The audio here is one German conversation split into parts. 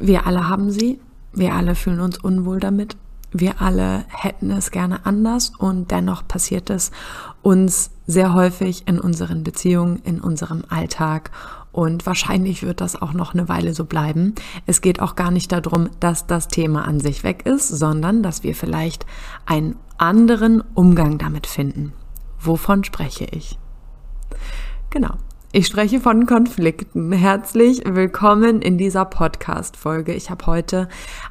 Wir alle haben sie, wir alle fühlen uns unwohl damit, wir alle hätten es gerne anders und dennoch passiert es uns sehr häufig in unseren Beziehungen, in unserem Alltag und wahrscheinlich wird das auch noch eine Weile so bleiben. Es geht auch gar nicht darum, dass das Thema an sich weg ist, sondern dass wir vielleicht einen anderen Umgang damit finden. Wovon spreche ich? Genau. Ich spreche von Konflikten. Herzlich willkommen in dieser Podcast-Folge. Ich habe heute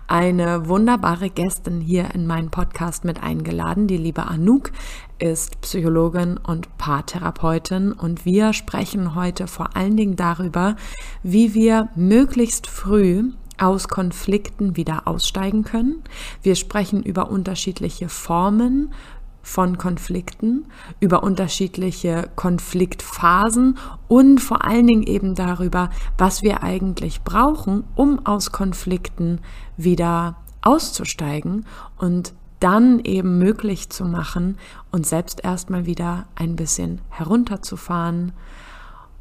eine wunderbare Gästin hier in meinen Podcast mit eingeladen. Die liebe Anouk ist Psychologin und Paartherapeutin und wir sprechen heute vor allen Dingen darüber, wie wir möglichst früh aus Konflikten wieder aussteigen können. Wir sprechen über unterschiedliche Formen von Konflikten, über unterschiedliche Konfliktphasen und vor allen Dingen eben darüber, was wir eigentlich brauchen, um aus Konflikten wieder auszusteigen und dann eben möglich zu machen, uns selbst erstmal wieder ein bisschen herunterzufahren,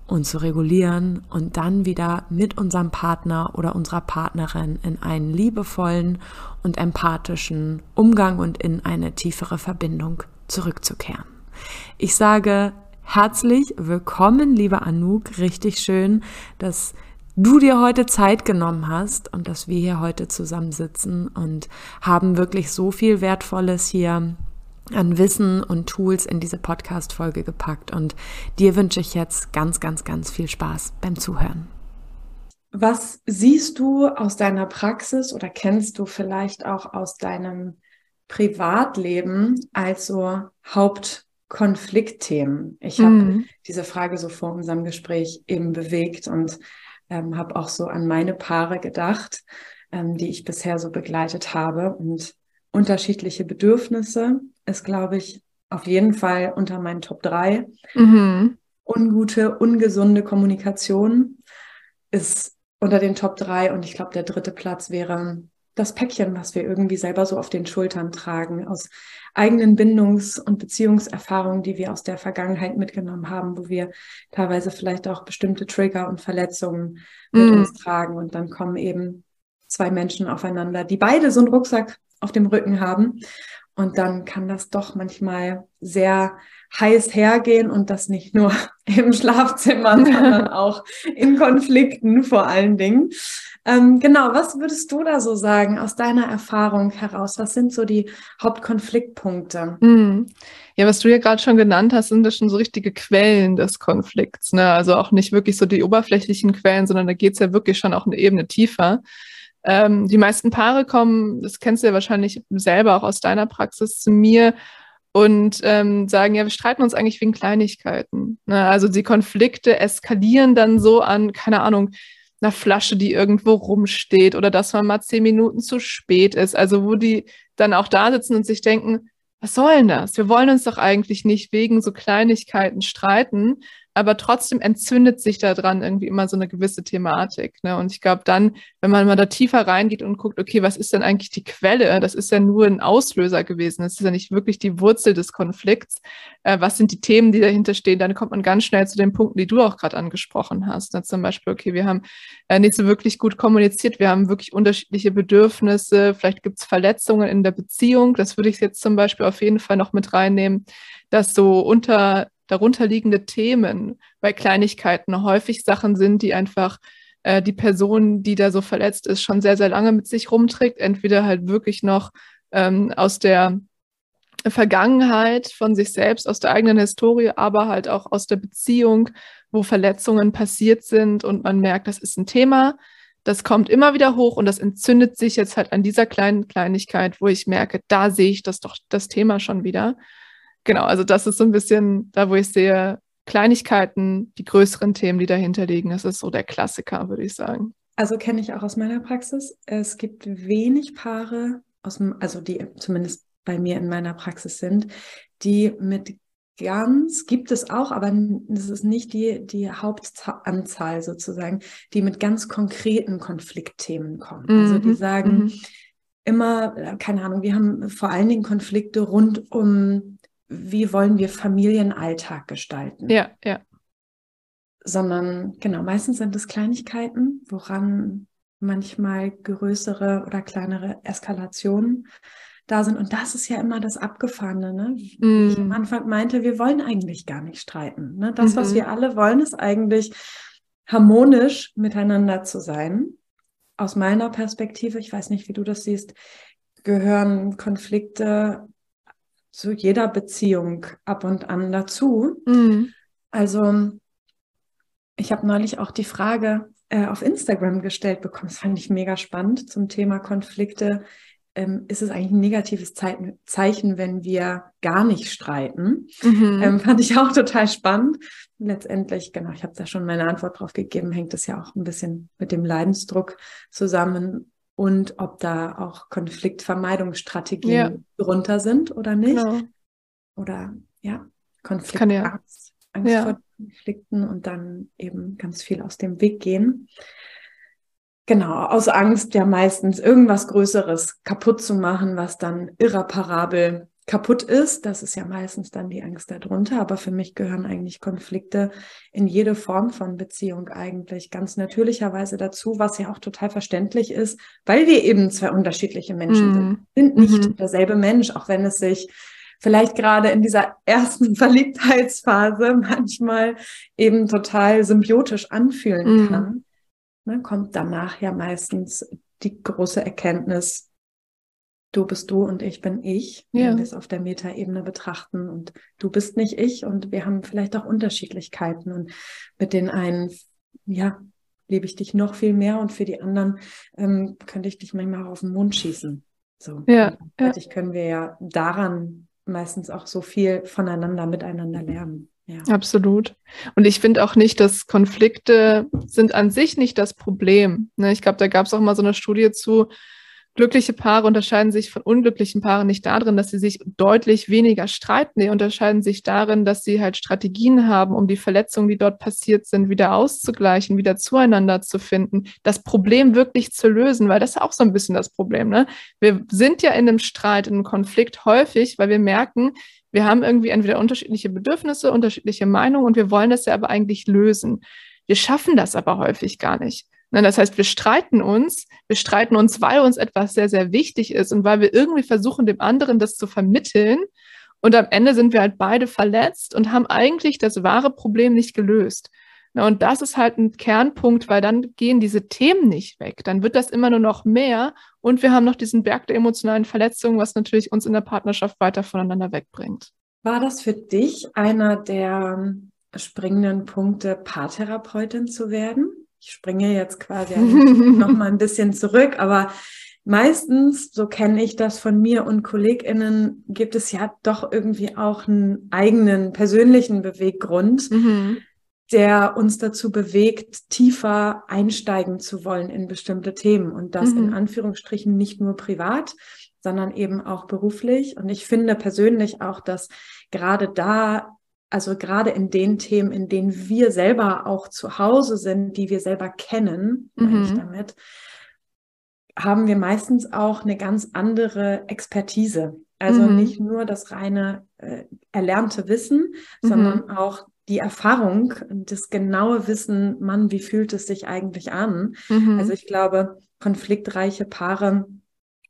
und zu regulieren und dann wieder mit unserem Partner oder unserer Partnerin in einen liebevollen und empathischen Umgang und in eine tiefere Verbindung zurückzukehren. Ich sage herzlich willkommen, liebe Anouk. Richtig schön, dass du dir heute Zeit genommen hast und dass wir hier heute zusammensitzen und haben wirklich so viel Wertvolles hier an Wissen und Tools in diese Podcast-Folge gepackt. Und dir wünsche ich jetzt ganz, ganz, ganz viel Spaß beim Zuhören. Was siehst du aus deiner Praxis oder kennst du vielleicht auch aus deinem Privatleben als so Hauptkonfliktthemen? Ich habe mhm. diese Frage so vor unserem Gespräch eben bewegt und ähm, habe auch so an meine Paare gedacht, ähm, die ich bisher so begleitet habe und unterschiedliche Bedürfnisse ist, glaube ich, auf jeden Fall unter meinen Top 3. Mhm. Ungute, ungesunde Kommunikation ist unter den Top 3 und ich glaube, der dritte Platz wäre das Päckchen, was wir irgendwie selber so auf den Schultern tragen, aus eigenen Bindungs- und Beziehungserfahrungen, die wir aus der Vergangenheit mitgenommen haben, wo wir teilweise vielleicht auch bestimmte Trigger und Verletzungen mit mm. uns tragen. Und dann kommen eben zwei Menschen aufeinander, die beide so einen Rucksack auf dem Rücken haben. Und dann kann das doch manchmal sehr heiß hergehen und das nicht nur im Schlafzimmer, sondern auch in Konflikten vor allen Dingen. Ähm, genau, was würdest du da so sagen aus deiner Erfahrung heraus? Was sind so die Hauptkonfliktpunkte? Mhm. Ja, was du ja gerade schon genannt hast, sind das schon so richtige Quellen des Konflikts. Ne? Also auch nicht wirklich so die oberflächlichen Quellen, sondern da geht es ja wirklich schon auch eine Ebene tiefer. Ähm, die meisten Paare kommen, das kennst du ja wahrscheinlich selber auch aus deiner Praxis, zu mir und ähm, sagen, ja, wir streiten uns eigentlich wegen Kleinigkeiten. Ne? Also die Konflikte eskalieren dann so an, keine Ahnung, einer Flasche, die irgendwo rumsteht oder dass man mal zehn Minuten zu spät ist. Also wo die dann auch da sitzen und sich denken, was soll denn das? Wir wollen uns doch eigentlich nicht wegen so Kleinigkeiten streiten, aber trotzdem entzündet sich daran irgendwie immer so eine gewisse Thematik. Ne? Und ich glaube dann, wenn man mal da tiefer reingeht und guckt, okay, was ist denn eigentlich die Quelle? Das ist ja nur ein Auslöser gewesen. Das ist ja nicht wirklich die Wurzel des Konflikts. Äh, was sind die Themen, die dahinter stehen? Dann kommt man ganz schnell zu den Punkten, die du auch gerade angesprochen hast. Ne? Zum Beispiel, okay, wir haben äh, nicht so wirklich gut kommuniziert. Wir haben wirklich unterschiedliche Bedürfnisse. Vielleicht gibt es Verletzungen in der Beziehung. Das würde ich jetzt zum Beispiel auf jeden Fall noch mit reinnehmen, dass so unter darunterliegende Themen bei Kleinigkeiten häufig Sachen sind, die einfach äh, die Person, die da so verletzt ist, schon sehr, sehr lange mit sich rumträgt. Entweder halt wirklich noch ähm, aus der Vergangenheit von sich selbst, aus der eigenen Historie, aber halt auch aus der Beziehung, wo Verletzungen passiert sind und man merkt, das ist ein Thema, das kommt immer wieder hoch und das entzündet sich jetzt halt an dieser kleinen Kleinigkeit, wo ich merke, da sehe ich das doch das Thema schon wieder genau, also das ist so ein bisschen da, wo ich sehe, Kleinigkeiten, die größeren Themen, die dahinter liegen. Das ist so der Klassiker, würde ich sagen. Also kenne ich auch aus meiner Praxis. Es gibt wenig Paare, aus also die zumindest bei mir in meiner Praxis sind, die mit ganz, gibt es auch, aber das ist nicht die, die Hauptanzahl sozusagen, die mit ganz konkreten Konfliktthemen kommen. Mhm. Also die mhm. sagen mhm. immer, keine Ahnung, wir haben vor allen Dingen Konflikte rund um wie wollen wir Familienalltag gestalten. Ja, ja. Sondern genau, meistens sind es Kleinigkeiten, woran manchmal größere oder kleinere Eskalationen da sind. Und das ist ja immer das Abgefahrene. Ne? Mm. ich am Anfang meinte, wir wollen eigentlich gar nicht streiten. Ne? Das, mhm. was wir alle wollen, ist eigentlich harmonisch miteinander zu sein. Aus meiner Perspektive, ich weiß nicht, wie du das siehst, gehören Konflikte zu jeder Beziehung ab und an dazu. Mm. Also ich habe neulich auch die Frage äh, auf Instagram gestellt bekommen. Das fand ich mega spannend zum Thema Konflikte. Ähm, ist es eigentlich ein negatives Zeichen, wenn wir gar nicht streiten? Mhm. Ähm, fand ich auch total spannend. Letztendlich, genau, ich habe da schon meine Antwort drauf gegeben, hängt es ja auch ein bisschen mit dem Leidensdruck zusammen und ob da auch Konfliktvermeidungsstrategien ja. drunter sind oder nicht. Genau. Oder ja, Konfliktangst, ja. Angst ja. vor Konflikten und dann eben ganz viel aus dem Weg gehen. Genau, aus Angst ja meistens irgendwas Größeres kaputt zu machen, was dann irreparabel kaputt ist. Das ist ja meistens dann die Angst darunter. Aber für mich gehören eigentlich Konflikte in jede Form von Beziehung eigentlich ganz natürlicherweise dazu, was ja auch total verständlich ist, weil wir eben zwei unterschiedliche Menschen mm. sind. Sind nicht mm. derselbe Mensch, auch wenn es sich vielleicht gerade in dieser ersten Verliebtheitsphase manchmal eben total symbiotisch anfühlen mm. kann, ne, kommt danach ja meistens die große Erkenntnis, du bist du und ich bin ich, ja. wenn wir es auf der Metaebene betrachten und du bist nicht ich und wir haben vielleicht auch Unterschiedlichkeiten und mit den einen, ja, liebe ich dich noch viel mehr und für die anderen ähm, könnte ich dich manchmal auf den Mond schießen. So. Ja, ja. können wir ja daran meistens auch so viel voneinander, miteinander lernen. Ja. Absolut. Und ich finde auch nicht, dass Konflikte sind an sich nicht das Problem. Ne? Ich glaube, da gab es auch mal so eine Studie zu, glückliche Paare unterscheiden sich von unglücklichen Paaren nicht darin, dass sie sich deutlich weniger streiten. Die unterscheiden sich darin, dass sie halt Strategien haben, um die Verletzungen, die dort passiert sind, wieder auszugleichen, wieder zueinander zu finden, das Problem wirklich zu lösen, weil das ist auch so ein bisschen das Problem. Ne? Wir sind ja in einem Streit, in einem Konflikt häufig, weil wir merken, wir haben irgendwie entweder unterschiedliche Bedürfnisse, unterschiedliche Meinungen und wir wollen das ja aber eigentlich lösen. Wir schaffen das aber häufig gar nicht. Ne, das heißt, wir streiten uns, wir streiten uns, weil uns etwas sehr, sehr wichtig ist und weil wir irgendwie versuchen, dem anderen das zu vermitteln. Und am Ende sind wir halt beide verletzt und haben eigentlich das wahre Problem nicht gelöst. Ne, und das ist halt ein Kernpunkt, weil dann gehen diese Themen nicht weg. Dann wird das immer nur noch mehr und wir haben noch diesen Berg der emotionalen Verletzungen, was natürlich uns in der Partnerschaft weiter voneinander wegbringt. War das für dich einer der springenden Punkte, Paartherapeutin zu werden? Ich springe jetzt quasi noch mal ein bisschen zurück, aber meistens, so kenne ich das von mir und KollegInnen, gibt es ja doch irgendwie auch einen eigenen persönlichen Beweggrund, mhm. der uns dazu bewegt, tiefer einsteigen zu wollen in bestimmte Themen und das mhm. in Anführungsstrichen nicht nur privat, sondern eben auch beruflich. Und ich finde persönlich auch, dass gerade da also gerade in den Themen, in denen wir selber auch zu Hause sind, die wir selber kennen, meine ich mhm. damit, haben wir meistens auch eine ganz andere Expertise. Also mhm. nicht nur das reine äh, erlernte Wissen, mhm. sondern auch die Erfahrung, das genaue Wissen, Mann, wie fühlt es sich eigentlich an? Mhm. Also ich glaube, konfliktreiche Paare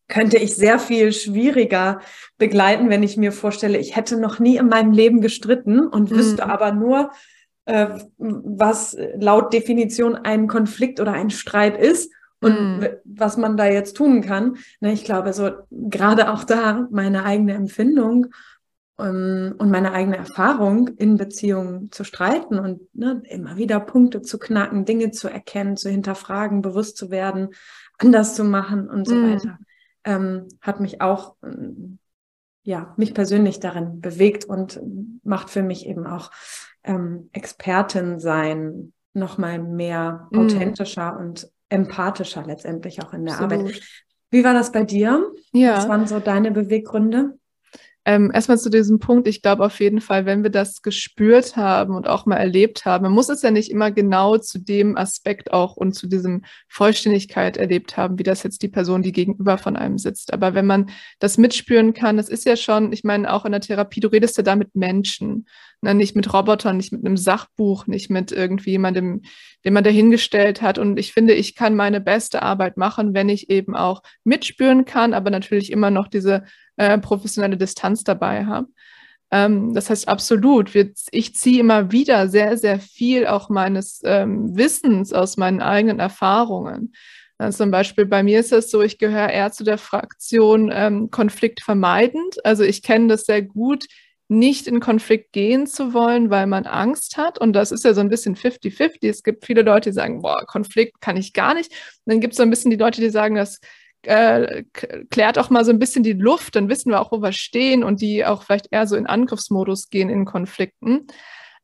könnte ich sehr viel schwieriger begleiten, wenn ich mir vorstelle, ich hätte noch nie in meinem Leben gestritten und mhm. wüsste aber nur, äh, was laut Definition ein Konflikt oder ein Streit ist und mhm. was man da jetzt tun kann. Ne, ich glaube, so gerade auch da meine eigene Empfindung um, und meine eigene Erfahrung in Beziehungen zu streiten und ne, immer wieder Punkte zu knacken, Dinge zu erkennen, zu hinterfragen, bewusst zu werden, anders zu machen und so mhm. weiter ähm, hat mich auch, ähm, ja, mich persönlich darin bewegt und macht für mich eben auch ähm, Expertin sein nochmal mehr mm. authentischer und empathischer letztendlich auch in der Absolut. Arbeit. Wie war das bei dir? Ja. Was waren so deine Beweggründe? Ähm, erstmal zu diesem Punkt, ich glaube auf jeden Fall, wenn wir das gespürt haben und auch mal erlebt haben, man muss es ja nicht immer genau zu dem Aspekt auch und zu diesem Vollständigkeit erlebt haben, wie das jetzt die Person, die gegenüber von einem sitzt. Aber wenn man das mitspüren kann, das ist ja schon, ich meine, auch in der Therapie, du redest ja da mit Menschen, ne? nicht mit Robotern, nicht mit einem Sachbuch, nicht mit irgendwie jemandem, den man dahingestellt hat. Und ich finde, ich kann meine beste Arbeit machen, wenn ich eben auch mitspüren kann, aber natürlich immer noch diese äh, professionelle Distanz dabei habe. Ähm, das heißt, absolut, wir, ich ziehe immer wieder sehr, sehr viel auch meines ähm, Wissens aus meinen eigenen Erfahrungen. Also zum Beispiel bei mir ist es so, ich gehöre eher zu der Fraktion ähm, Konflikt vermeidend. Also ich kenne das sehr gut, nicht in Konflikt gehen zu wollen, weil man Angst hat. Und das ist ja so ein bisschen 50-50. Es gibt viele Leute, die sagen, boah, Konflikt kann ich gar nicht. Und dann gibt es so ein bisschen die Leute, die sagen, das äh, klärt auch mal so ein bisschen die Luft, dann wissen wir auch, wo wir stehen und die auch vielleicht eher so in Angriffsmodus gehen in Konflikten.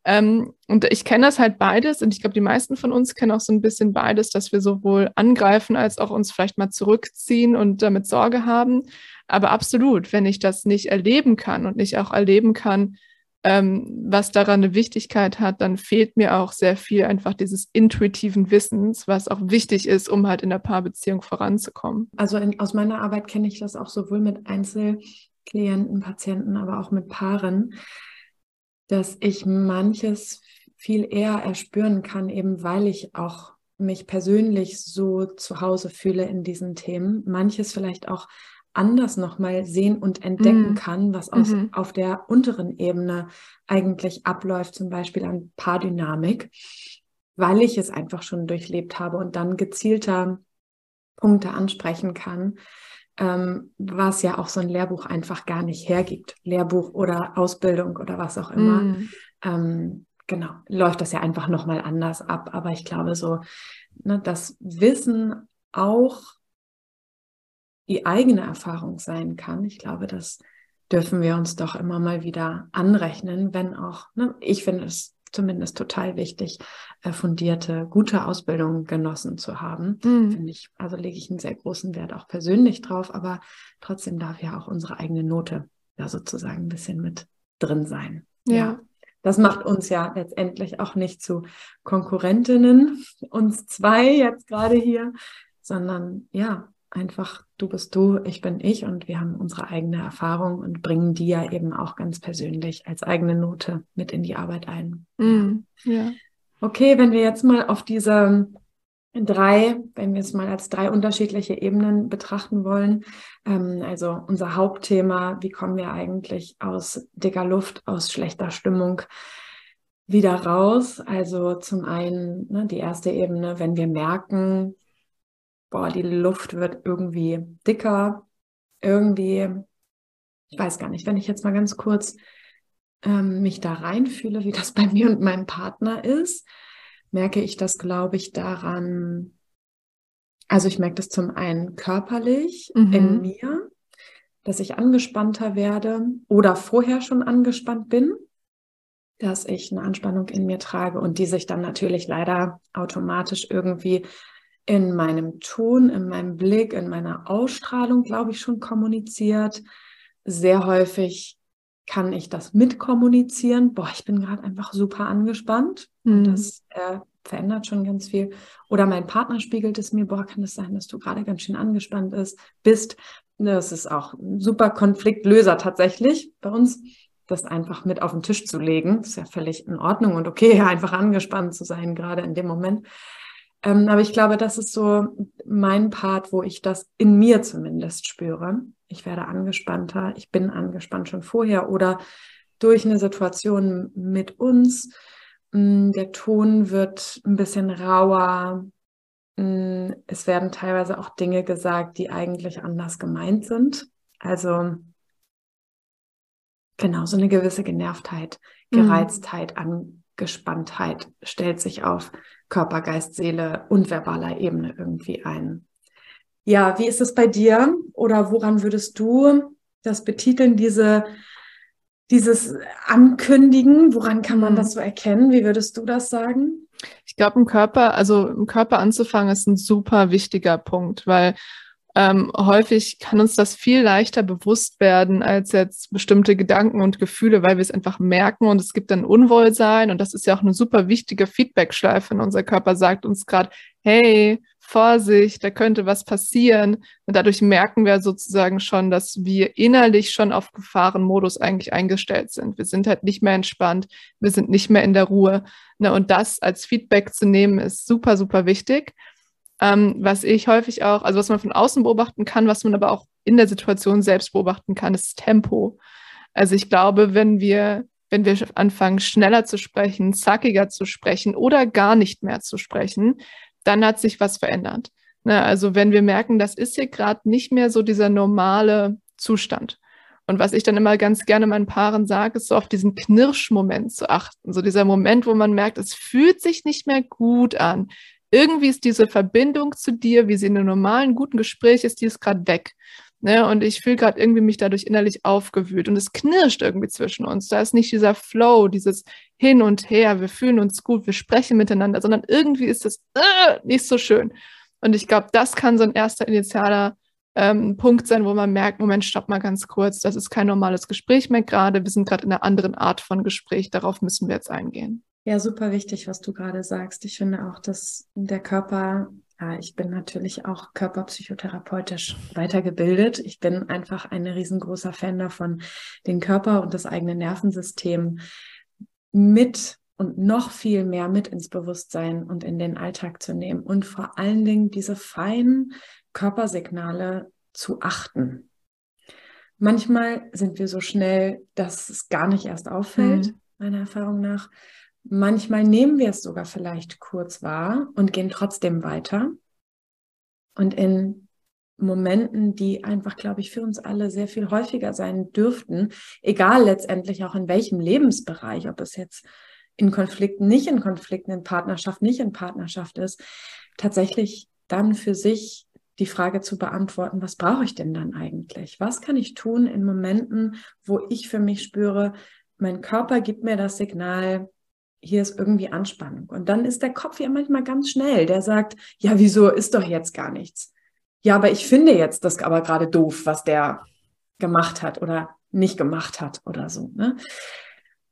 Ähm, und ich kenne das halt beides und ich glaube, die meisten von uns kennen auch so ein bisschen beides, dass wir sowohl angreifen als auch uns vielleicht mal zurückziehen und damit Sorge haben. Aber absolut, wenn ich das nicht erleben kann und nicht auch erleben kann, ähm, was daran eine Wichtigkeit hat, dann fehlt mir auch sehr viel einfach dieses intuitiven Wissens, was auch wichtig ist, um halt in der Paarbeziehung voranzukommen. Also in, aus meiner Arbeit kenne ich das auch sowohl mit Einzelklienten, Patienten, aber auch mit Paaren, dass ich manches viel eher erspüren kann, eben weil ich auch mich persönlich so zu Hause fühle in diesen Themen. Manches vielleicht auch anders nochmal sehen und entdecken mhm. kann, was aus, mhm. auf der unteren Ebene eigentlich abläuft, zum Beispiel an Paardynamik, weil ich es einfach schon durchlebt habe und dann gezielter Punkte ansprechen kann, ähm, was ja auch so ein Lehrbuch einfach gar nicht hergibt. Lehrbuch oder Ausbildung oder was auch immer. Mhm. Ähm, genau, läuft das ja einfach nochmal anders ab. Aber ich glaube so, ne, das Wissen auch die eigene Erfahrung sein kann. Ich glaube, das dürfen wir uns doch immer mal wieder anrechnen, wenn auch, ne, ich finde es zumindest total wichtig, äh, fundierte, gute Ausbildung genossen zu haben. Mhm. Finde ich, also lege ich einen sehr großen Wert auch persönlich drauf, aber trotzdem darf ja auch unsere eigene Note da sozusagen ein bisschen mit drin sein. ja. ja. Das macht uns ja letztendlich auch nicht zu Konkurrentinnen, uns zwei jetzt gerade hier, sondern ja, einfach du bist du, ich bin ich und wir haben unsere eigene Erfahrung und bringen die ja eben auch ganz persönlich als eigene Note mit in die Arbeit ein. Mm, ja. Okay, wenn wir jetzt mal auf diese drei, wenn wir es mal als drei unterschiedliche Ebenen betrachten wollen, ähm, also unser Hauptthema, wie kommen wir eigentlich aus dicker Luft, aus schlechter Stimmung, wieder raus. Also zum einen ne, die erste Ebene, wenn wir merken, boah, die Luft wird irgendwie dicker, irgendwie, ich weiß gar nicht, wenn ich jetzt mal ganz kurz ähm, mich da reinfühle, wie das bei mir und meinem Partner ist, merke ich das, glaube ich, daran, also ich merke das zum einen körperlich mhm. in mir, dass ich angespannter werde oder vorher schon angespannt bin, dass ich eine Anspannung in mir trage und die sich dann natürlich leider automatisch irgendwie in meinem Ton, in meinem Blick, in meiner Ausstrahlung, glaube ich, schon kommuniziert. Sehr häufig kann ich das mitkommunizieren. Boah, ich bin gerade einfach super angespannt. Mhm. Das äh, verändert schon ganz viel. Oder mein Partner spiegelt es mir, boah, kann es das sein, dass du gerade ganz schön angespannt ist, bist. Das ist auch ein super Konfliktlöser tatsächlich bei uns, das einfach mit auf den Tisch zu legen. Das ist ja völlig in Ordnung und okay, einfach angespannt zu sein, gerade in dem Moment. Ähm, aber ich glaube, das ist so mein Part, wo ich das in mir zumindest spüre. Ich werde angespannter, ich bin angespannt schon vorher oder durch eine Situation mit uns. Mm, der Ton wird ein bisschen rauer. Mm, es werden teilweise auch Dinge gesagt, die eigentlich anders gemeint sind. Also genau so eine gewisse Genervtheit, mhm. Gereiztheit, Angespanntheit stellt sich auf Körper, Geist, Seele und verbaler Ebene irgendwie ein. Ja, wie ist es bei dir oder woran würdest du das betiteln, diese, dieses Ankündigen? Woran kann man das so erkennen? Wie würdest du das sagen? Ich glaube, im Körper, also im Körper anzufangen, ist ein super wichtiger Punkt, weil ähm, häufig kann uns das viel leichter bewusst werden als jetzt bestimmte Gedanken und Gefühle, weil wir es einfach merken und es gibt dann Unwohlsein und das ist ja auch eine super wichtige Feedbackschleife. Unser Körper sagt uns gerade, hey, Vorsicht, da könnte was passieren. Und dadurch merken wir sozusagen schon, dass wir innerlich schon auf Gefahrenmodus eigentlich eingestellt sind. Wir sind halt nicht mehr entspannt, wir sind nicht mehr in der Ruhe. Ne? Und das als Feedback zu nehmen, ist super, super wichtig. Ähm, was ich häufig auch, also was man von außen beobachten kann, was man aber auch in der Situation selbst beobachten kann, ist Tempo. Also ich glaube, wenn wir, wenn wir anfangen, schneller zu sprechen, zackiger zu sprechen oder gar nicht mehr zu sprechen, dann hat sich was verändert. Ne? Also wenn wir merken, das ist hier gerade nicht mehr so dieser normale Zustand. Und was ich dann immer ganz gerne meinen Paaren sage, ist so auf diesen Knirschmoment zu achten. So dieser Moment, wo man merkt, es fühlt sich nicht mehr gut an irgendwie ist diese Verbindung zu dir, wie sie in einem normalen, guten Gespräch ist, die ist gerade weg. Ne? Und ich fühle gerade irgendwie mich dadurch innerlich aufgewühlt und es knirscht irgendwie zwischen uns. Da ist nicht dieser Flow, dieses Hin und Her, wir fühlen uns gut, wir sprechen miteinander, sondern irgendwie ist es äh, nicht so schön. Und ich glaube, das kann so ein erster initialer ähm, Punkt sein, wo man merkt, Moment, stopp mal ganz kurz, das ist kein normales Gespräch mehr gerade, wir sind gerade in einer anderen Art von Gespräch, darauf müssen wir jetzt eingehen. Ja, super wichtig, was du gerade sagst. Ich finde auch, dass der Körper, ja, ich bin natürlich auch körperpsychotherapeutisch weitergebildet. Ich bin einfach ein riesengroßer Fan davon, den Körper und das eigene Nervensystem mit und noch viel mehr mit ins Bewusstsein und in den Alltag zu nehmen und vor allen Dingen diese feinen Körpersignale zu achten. Manchmal sind wir so schnell, dass es gar nicht erst auffällt, mhm. meiner Erfahrung nach. Manchmal nehmen wir es sogar vielleicht kurz wahr und gehen trotzdem weiter. Und in Momenten, die einfach, glaube ich, für uns alle sehr viel häufiger sein dürften, egal letztendlich auch in welchem Lebensbereich, ob es jetzt in Konflikten, nicht in Konflikten, in Partnerschaft, nicht in Partnerschaft ist, tatsächlich dann für sich die Frage zu beantworten, was brauche ich denn dann eigentlich? Was kann ich tun in Momenten, wo ich für mich spüre, mein Körper gibt mir das Signal, hier ist irgendwie Anspannung. Und dann ist der Kopf ja manchmal ganz schnell, der sagt, ja, wieso ist doch jetzt gar nichts? Ja, aber ich finde jetzt das aber gerade doof, was der gemacht hat oder nicht gemacht hat oder so. Ne?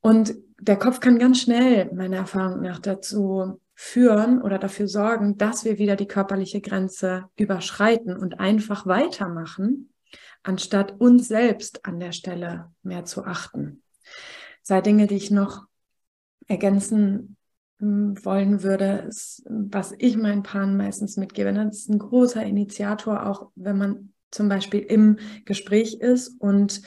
Und der Kopf kann ganz schnell, meiner Erfahrung nach, dazu führen oder dafür sorgen, dass wir wieder die körperliche Grenze überschreiten und einfach weitermachen, anstatt uns selbst an der Stelle mehr zu achten. Sei Dinge, die ich noch ergänzen hm, wollen würde, ist, was ich meinen Paaren meistens mitgebe. Das ist ein großer Initiator, auch wenn man zum Beispiel im Gespräch ist und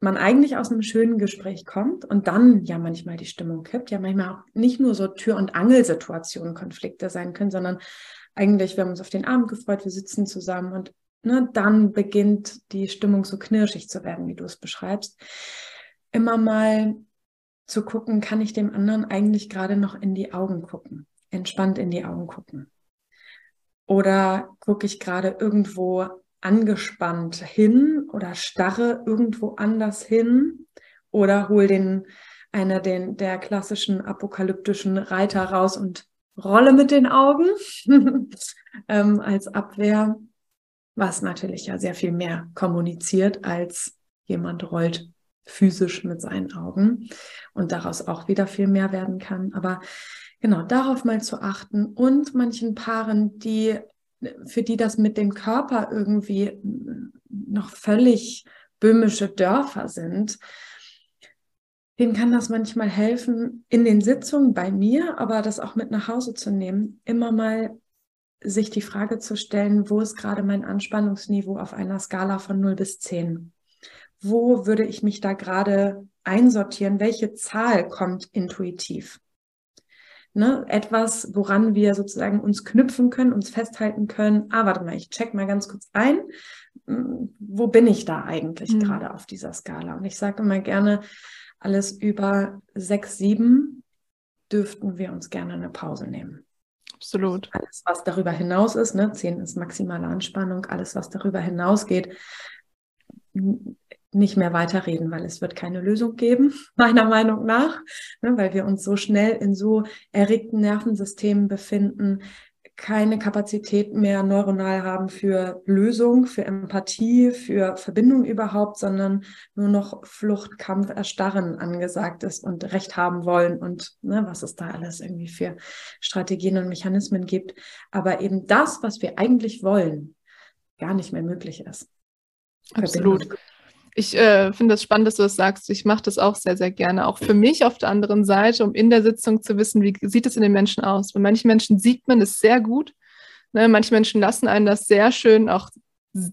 man eigentlich aus einem schönen Gespräch kommt und dann ja manchmal die Stimmung kippt, ja manchmal auch nicht nur so Tür- und Angelsituationen Konflikte sein können, sondern eigentlich, wir haben uns auf den Abend gefreut, wir sitzen zusammen und ne, dann beginnt die Stimmung so knirschig zu werden, wie du es beschreibst. Immer mal zu gucken, kann ich dem anderen eigentlich gerade noch in die Augen gucken, entspannt in die Augen gucken. Oder gucke ich gerade irgendwo angespannt hin oder starre irgendwo anders hin? Oder hol den einer den, der klassischen apokalyptischen Reiter raus und rolle mit den Augen? Ähm, als Abwehr, was natürlich ja sehr viel mehr kommuniziert als jemand rollt physisch mit seinen Augen und daraus auch wieder viel mehr werden kann. Aber genau darauf mal zu achten und manchen Paaren, die für die das mit dem Körper irgendwie noch völlig böhmische Dörfer sind, denen kann das manchmal helfen, in den Sitzungen bei mir, aber das auch mit nach Hause zu nehmen, immer mal sich die Frage zu stellen, wo ist gerade mein Anspannungsniveau auf einer Skala von 0 bis 10? Wo würde ich mich da gerade einsortieren? Welche Zahl kommt intuitiv? Ne, etwas, woran wir sozusagen uns knüpfen können, uns festhalten können. Ah, warte mal, ich check mal ganz kurz ein. Hm, wo bin ich da eigentlich mhm. gerade auf dieser Skala? Und ich sage immer gerne, alles über sechs, sieben dürften wir uns gerne eine Pause nehmen. Absolut. Alles, was darüber hinaus ist, ne, zehn ist maximale Anspannung, alles, was darüber hinausgeht, nicht mehr weiterreden, weil es wird keine Lösung geben, meiner Meinung nach, ne, weil wir uns so schnell in so erregten Nervensystemen befinden, keine Kapazität mehr neuronal haben für Lösung, für Empathie, für Verbindung überhaupt, sondern nur noch Flucht, Kampf, Erstarren angesagt ist und Recht haben wollen und ne, was es da alles irgendwie für Strategien und Mechanismen gibt. Aber eben das, was wir eigentlich wollen, gar nicht mehr möglich ist. Absolut. Ich äh, finde es spannend, dass du das sagst. Ich mache das auch sehr, sehr gerne. Auch für mich auf der anderen Seite, um in der Sitzung zu wissen, wie sieht es in den Menschen aus. Bei manchen Menschen sieht man es sehr gut. Ne? Manche Menschen lassen einen das sehr schön auch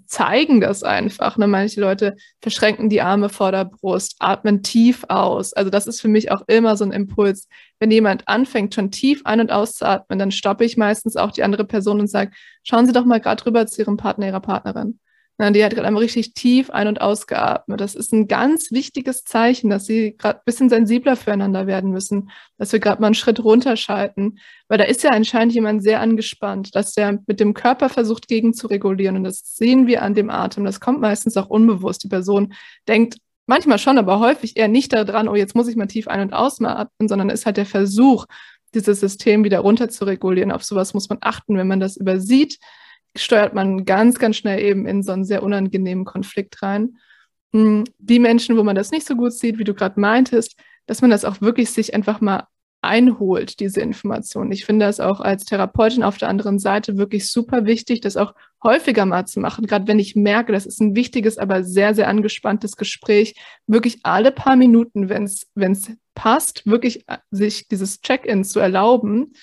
zeigen das einfach. Ne? Manche Leute verschränken die Arme vor der Brust, atmen tief aus. Also das ist für mich auch immer so ein Impuls. Wenn jemand anfängt, schon tief ein- und auszuatmen, dann stoppe ich meistens auch die andere Person und sage, schauen Sie doch mal gerade rüber zu Ihrem Partner, Ihrer Partnerin. Na, die hat gerade einmal richtig tief ein- und ausgeatmet. Das ist ein ganz wichtiges Zeichen, dass sie gerade ein bisschen sensibler füreinander werden müssen, dass wir gerade mal einen Schritt runterschalten, weil da ist ja anscheinend jemand sehr angespannt, dass der mit dem Körper versucht, gegen zu regulieren. Und das sehen wir an dem Atem. Das kommt meistens auch unbewusst. Die Person denkt manchmal schon, aber häufig eher nicht daran, oh, jetzt muss ich mal tief ein- und ausatmen, sondern ist halt der Versuch, dieses System wieder runter zu regulieren. Auf sowas muss man achten, wenn man das übersieht steuert man ganz, ganz schnell eben in so einen sehr unangenehmen Konflikt rein. Hm, die Menschen, wo man das nicht so gut sieht, wie du gerade meintest, dass man das auch wirklich sich einfach mal einholt, diese Informationen. Ich finde das auch als Therapeutin auf der anderen Seite wirklich super wichtig, das auch häufiger mal zu machen. Gerade wenn ich merke, das ist ein wichtiges, aber sehr, sehr angespanntes Gespräch, wirklich alle paar Minuten, wenn es passt, wirklich äh, sich dieses Check-in zu erlauben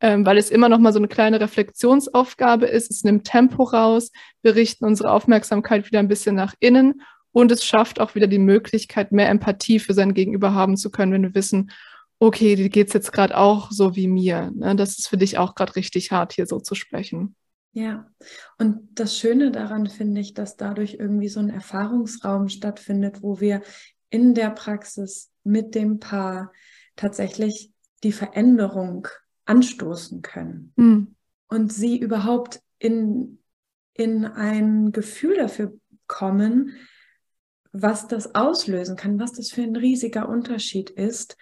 ähm, weil es immer noch mal so eine kleine Reflexionsaufgabe ist. Es nimmt Tempo raus, wir richten unsere Aufmerksamkeit wieder ein bisschen nach innen und es schafft auch wieder die Möglichkeit, mehr Empathie für sein Gegenüber haben zu können, wenn wir wissen, okay, dir geht's jetzt gerade auch so wie mir. Ne? Das ist für dich auch gerade richtig hart, hier so zu sprechen. Ja, und das Schöne daran finde ich, dass dadurch irgendwie so ein Erfahrungsraum stattfindet, wo wir in der Praxis mit dem Paar tatsächlich die Veränderung anstoßen können mhm. und sie überhaupt in, in ein Gefühl dafür kommen, was das auslösen kann, was das für ein riesiger Unterschied ist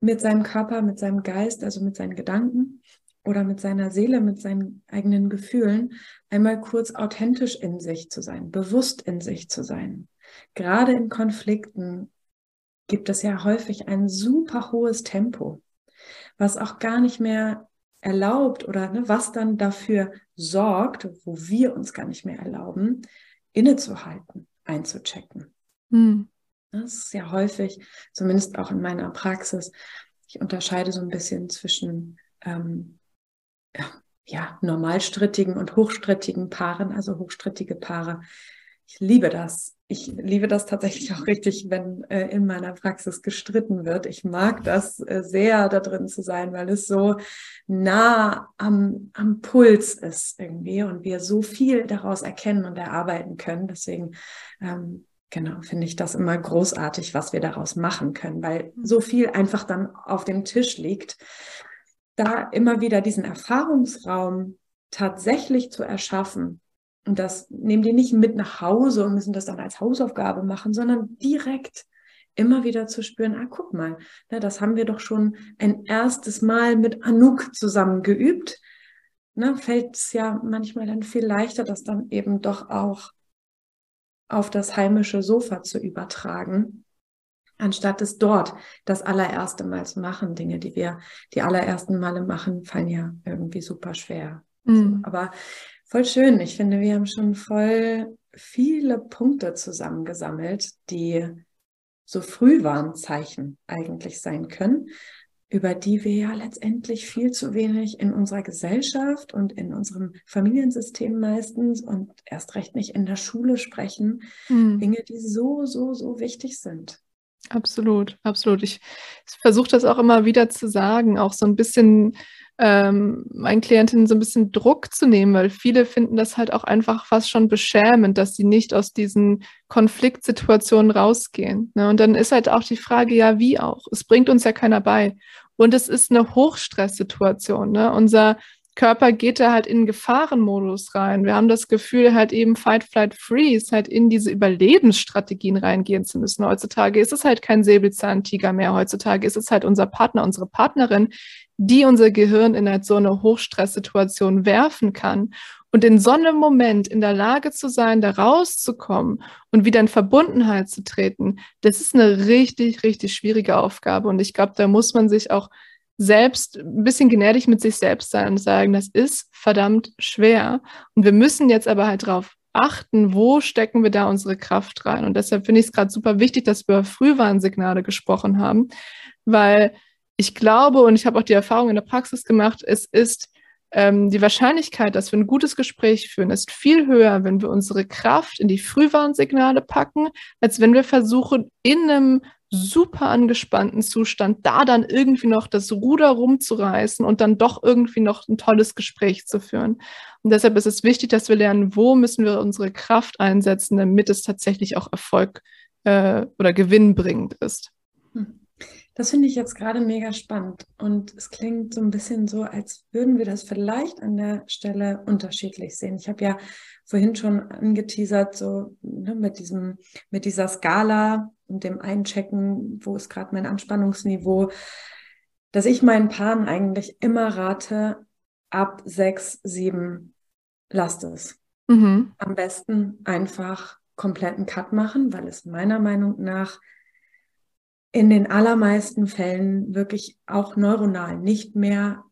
mit seinem Körper, mit seinem Geist, also mit seinen Gedanken oder mit seiner Seele, mit seinen eigenen Gefühlen, einmal kurz authentisch in sich zu sein, bewusst in sich zu sein. Gerade in Konflikten gibt es ja häufig ein super hohes Tempo was auch gar nicht mehr erlaubt oder ne, was dann dafür sorgt, wo wir uns gar nicht mehr erlauben, innezuhalten, einzuchecken. Hm. Das ist ja häufig, zumindest auch in meiner Praxis, ich unterscheide so ein bisschen zwischen ähm, ja, normalstrittigen und hochstrittigen Paaren, also hochstrittige Paare. Ich liebe das, ich liebe das tatsächlich auch richtig, wenn äh, in meiner Praxis gestritten wird. Ich mag das äh, sehr, da drin zu sein, weil es so nah am, am Puls ist irgendwie und wir so viel daraus erkennen und erarbeiten können. Deswegen, ähm, genau, finde ich das immer großartig, was wir daraus machen können, weil so viel einfach dann auf dem Tisch liegt. Da immer wieder diesen Erfahrungsraum tatsächlich zu erschaffen, und das nehmen die nicht mit nach Hause und müssen das dann als Hausaufgabe machen, sondern direkt immer wieder zu spüren, ah, guck mal, ne, das haben wir doch schon ein erstes Mal mit Anouk zusammen geübt. Ne, fällt es ja manchmal dann viel leichter, das dann eben doch auch auf das heimische Sofa zu übertragen, anstatt es dort das allererste Mal zu machen. Dinge, die wir die allerersten Male machen, fallen ja irgendwie super schwer. Mhm. So, aber Voll schön. Ich finde, wir haben schon voll viele Punkte zusammengesammelt, die so Frühwarnzeichen eigentlich sein können, über die wir ja letztendlich viel zu wenig in unserer Gesellschaft und in unserem Familiensystem meistens und erst recht nicht in der Schule sprechen. Mhm. Dinge, die so, so, so wichtig sind. Absolut, absolut. Ich versuche das auch immer wieder zu sagen, auch so ein bisschen ähm, meinen Klientinnen so ein bisschen Druck zu nehmen, weil viele finden das halt auch einfach fast schon beschämend, dass sie nicht aus diesen Konfliktsituationen rausgehen. Ne? Und dann ist halt auch die Frage, ja, wie auch? Es bringt uns ja keiner bei. Und es ist eine Hochstresssituation. Ne? Unser Körper geht da halt in Gefahrenmodus rein. Wir haben das Gefühl, halt eben Fight, Flight, Freeze, halt in diese Überlebensstrategien reingehen zu müssen. Heutzutage ist es halt kein Säbelzahntiger mehr. Heutzutage ist es halt unser Partner, unsere Partnerin, die unser Gehirn in halt so eine Hochstresssituation werfen kann. Und in so einem Moment in der Lage zu sein, da rauszukommen und wieder in Verbundenheit zu treten, das ist eine richtig, richtig schwierige Aufgabe. Und ich glaube, da muss man sich auch selbst ein bisschen gnädig mit sich selbst sein und sagen, das ist verdammt schwer. Und wir müssen jetzt aber halt drauf achten, wo stecken wir da unsere Kraft rein. Und deshalb finde ich es gerade super wichtig, dass wir über Frühwarnsignale gesprochen haben, weil ich glaube und ich habe auch die Erfahrung in der Praxis gemacht, es ist ähm, die Wahrscheinlichkeit, dass wir ein gutes Gespräch führen, ist viel höher, wenn wir unsere Kraft in die Frühwarnsignale packen, als wenn wir versuchen, in einem super angespannten Zustand, da dann irgendwie noch das Ruder rumzureißen und dann doch irgendwie noch ein tolles Gespräch zu führen. Und deshalb ist es wichtig, dass wir lernen, wo müssen wir unsere Kraft einsetzen, damit es tatsächlich auch Erfolg äh, oder gewinnbringend ist. Hm. Das finde ich jetzt gerade mega spannend und es klingt so ein bisschen so, als würden wir das vielleicht an der Stelle unterschiedlich sehen. Ich habe ja vorhin schon angeteasert, so ne, mit diesem, mit dieser Skala und dem Einchecken, wo ist gerade mein Anspannungsniveau, dass ich meinen Paaren eigentlich immer rate, ab sechs, sieben, lasst es. Mhm. Am besten einfach kompletten Cut machen, weil es meiner Meinung nach in den allermeisten Fällen wirklich auch neuronal nicht mehr,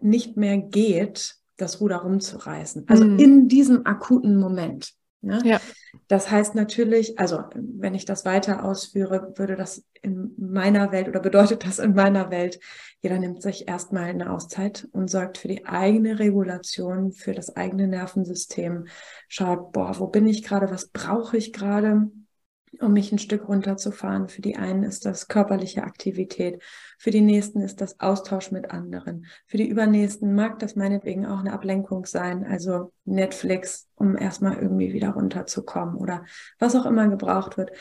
nicht mehr geht, das Ruder rumzureißen. Also mhm. in diesem akuten Moment. Ne? Ja. Das heißt natürlich, also wenn ich das weiter ausführe, würde das in meiner Welt oder bedeutet das in meiner Welt, jeder nimmt sich erstmal eine Auszeit und sorgt für die eigene Regulation, für das eigene Nervensystem, schaut, boah, wo bin ich gerade, was brauche ich gerade, um mich ein Stück runterzufahren. Für die einen ist das körperliche Aktivität, für die nächsten ist das Austausch mit anderen, für die übernächsten mag das meinetwegen auch eine Ablenkung sein, also Netflix, um erstmal irgendwie wieder runterzukommen oder was auch immer gebraucht wird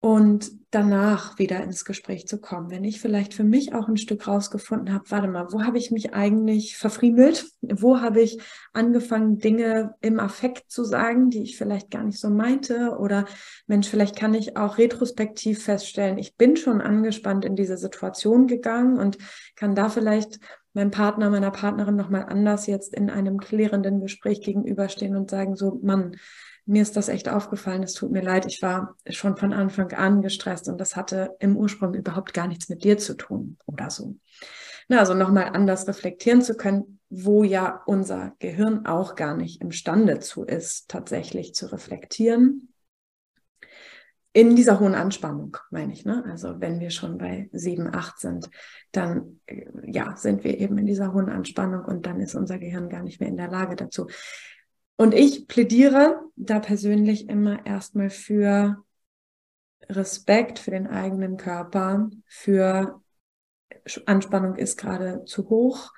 und danach wieder ins Gespräch zu kommen. Wenn ich vielleicht für mich auch ein Stück rausgefunden habe, warte mal, wo habe ich mich eigentlich verfriemelt? Wo habe ich angefangen, Dinge im Affekt zu sagen, die ich vielleicht gar nicht so meinte? Oder Mensch, vielleicht kann ich auch retrospektiv feststellen, ich bin schon angespannt in diese Situation gegangen und kann da vielleicht meinem Partner, meiner Partnerin nochmal anders jetzt in einem klärenden Gespräch gegenüberstehen und sagen, so, Mann, mir ist das echt aufgefallen, es tut mir leid, ich war schon von Anfang an gestresst und das hatte im Ursprung überhaupt gar nichts mit dir zu tun oder so. Na, also nochmal anders reflektieren zu können, wo ja unser Gehirn auch gar nicht imstande zu ist, tatsächlich zu reflektieren. In dieser hohen Anspannung, meine ich. Ne? Also wenn wir schon bei 7, 8 sind, dann äh, ja, sind wir eben in dieser hohen Anspannung und dann ist unser Gehirn gar nicht mehr in der Lage dazu. Und ich plädiere da persönlich immer erstmal für Respekt für den eigenen Körper, für Anspannung ist gerade zu hoch,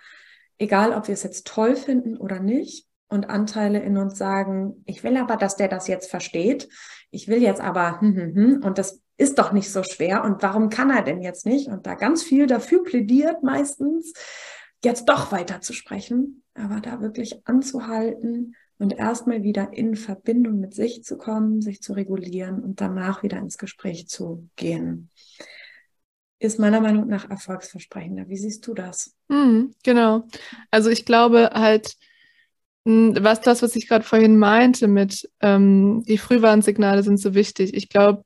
egal ob wir es jetzt toll finden oder nicht. Und Anteile in uns sagen, ich will aber, dass der das jetzt versteht. Ich will jetzt aber, hm, hm, hm, und das ist doch nicht so schwer. Und warum kann er denn jetzt nicht? Und da ganz viel dafür plädiert meistens, jetzt doch weiter zu sprechen, aber da wirklich anzuhalten und erstmal wieder in Verbindung mit sich zu kommen, sich zu regulieren und danach wieder ins Gespräch zu gehen. Ist meiner Meinung nach erfolgsversprechender. Wie siehst du das? Mhm, genau. Also ich glaube halt, hm, was das, was ich gerade vorhin meinte mit ähm, die Frühwarnsignale sind so wichtig. Ich glaube,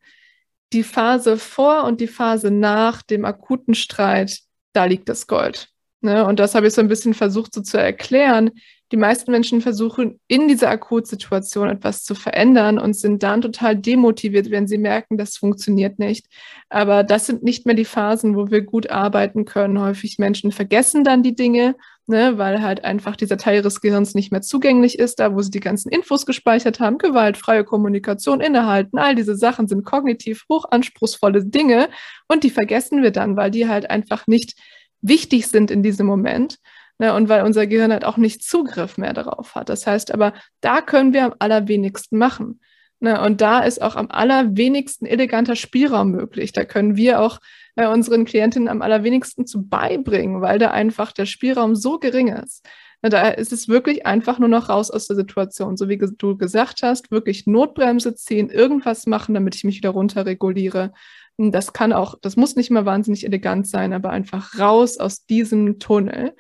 die Phase vor und die Phase nach dem akuten Streit, da liegt das Gold. Ne? Und das habe ich so ein bisschen versucht so zu erklären, die meisten Menschen versuchen in dieser Akutsituation etwas zu verändern und sind dann total demotiviert, wenn sie merken, das funktioniert nicht. Aber das sind nicht mehr die Phasen, wo wir gut arbeiten können. Häufig Menschen vergessen dann die Dinge, ne, weil halt einfach dieser Teil ihres Gehirns nicht mehr zugänglich ist, da wo sie die ganzen Infos gespeichert haben, gewaltfreie Kommunikation innehalten, all diese Sachen sind kognitiv hochanspruchsvolle Dinge und die vergessen wir dann, weil die halt einfach nicht wichtig sind in diesem Moment. Ne, und weil unser Gehirn halt auch nicht Zugriff mehr darauf hat. Das heißt aber, da können wir am allerwenigsten machen. Ne, und da ist auch am allerwenigsten eleganter Spielraum möglich. Da können wir auch äh, unseren Klientinnen am allerwenigsten zu beibringen, weil da einfach der Spielraum so gering ist. Da ist es wirklich einfach nur noch raus aus der Situation. So wie du gesagt hast, wirklich Notbremse ziehen, irgendwas machen, damit ich mich wieder runterreguliere. Das kann auch, das muss nicht mal wahnsinnig elegant sein, aber einfach raus aus diesem Tunnel.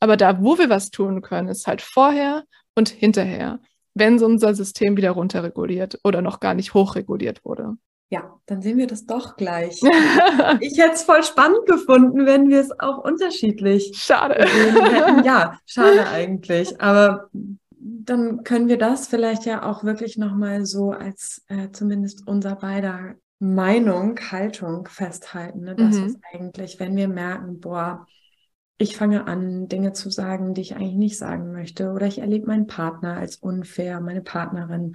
Aber da, wo wir was tun können, ist halt vorher und hinterher, wenn so unser System wieder runterreguliert oder noch gar nicht hochreguliert wurde. Ja, dann sehen wir das doch gleich. ich hätte es voll spannend gefunden, wenn wir es auch unterschiedlich schade. Ja, schade eigentlich. Aber dann können wir das vielleicht ja auch wirklich nochmal so als äh, zumindest unser beider Meinung, Haltung festhalten. Ne? Das mhm. ist eigentlich, wenn wir merken, boah, ich fange an, Dinge zu sagen, die ich eigentlich nicht sagen möchte, oder ich erlebe meinen Partner als unfair, meine Partnerin,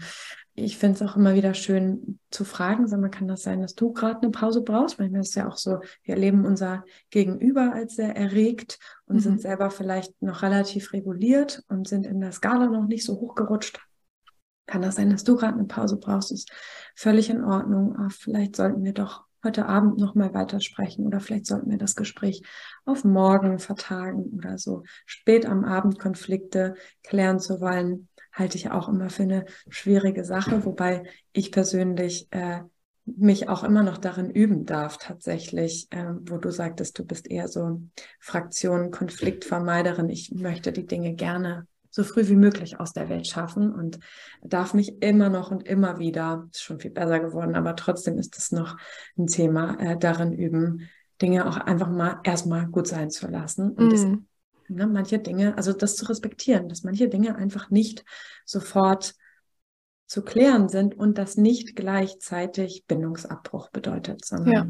ich finde es auch immer wieder schön zu fragen, sag mal, kann das sein, dass du gerade eine Pause brauchst? Manchmal ist es ja auch so, wir erleben unser Gegenüber als sehr erregt und mhm. sind selber vielleicht noch relativ reguliert und sind in der Skala noch nicht so hochgerutscht. Kann das sein, dass du gerade eine Pause brauchst? Ist völlig in Ordnung. Aber vielleicht sollten wir doch heute Abend noch mal weitersprechen oder vielleicht sollten wir das Gespräch auf morgen vertagen oder so. Spät am Abend Konflikte klären zu wollen halte ich auch immer für eine schwierige Sache, wobei ich persönlich äh, mich auch immer noch darin üben darf, tatsächlich, äh, wo du sagtest, du bist eher so Fraktion, Konfliktvermeiderin. Ich möchte die Dinge gerne so früh wie möglich aus der Welt schaffen und darf mich immer noch und immer wieder, ist schon viel besser geworden, aber trotzdem ist es noch ein Thema, äh, darin üben, Dinge auch einfach mal erstmal gut sein zu lassen und mm. Ne, manche Dinge, also das zu respektieren, dass manche Dinge einfach nicht sofort zu klären sind und das nicht gleichzeitig Bindungsabbruch bedeutet, sondern ja.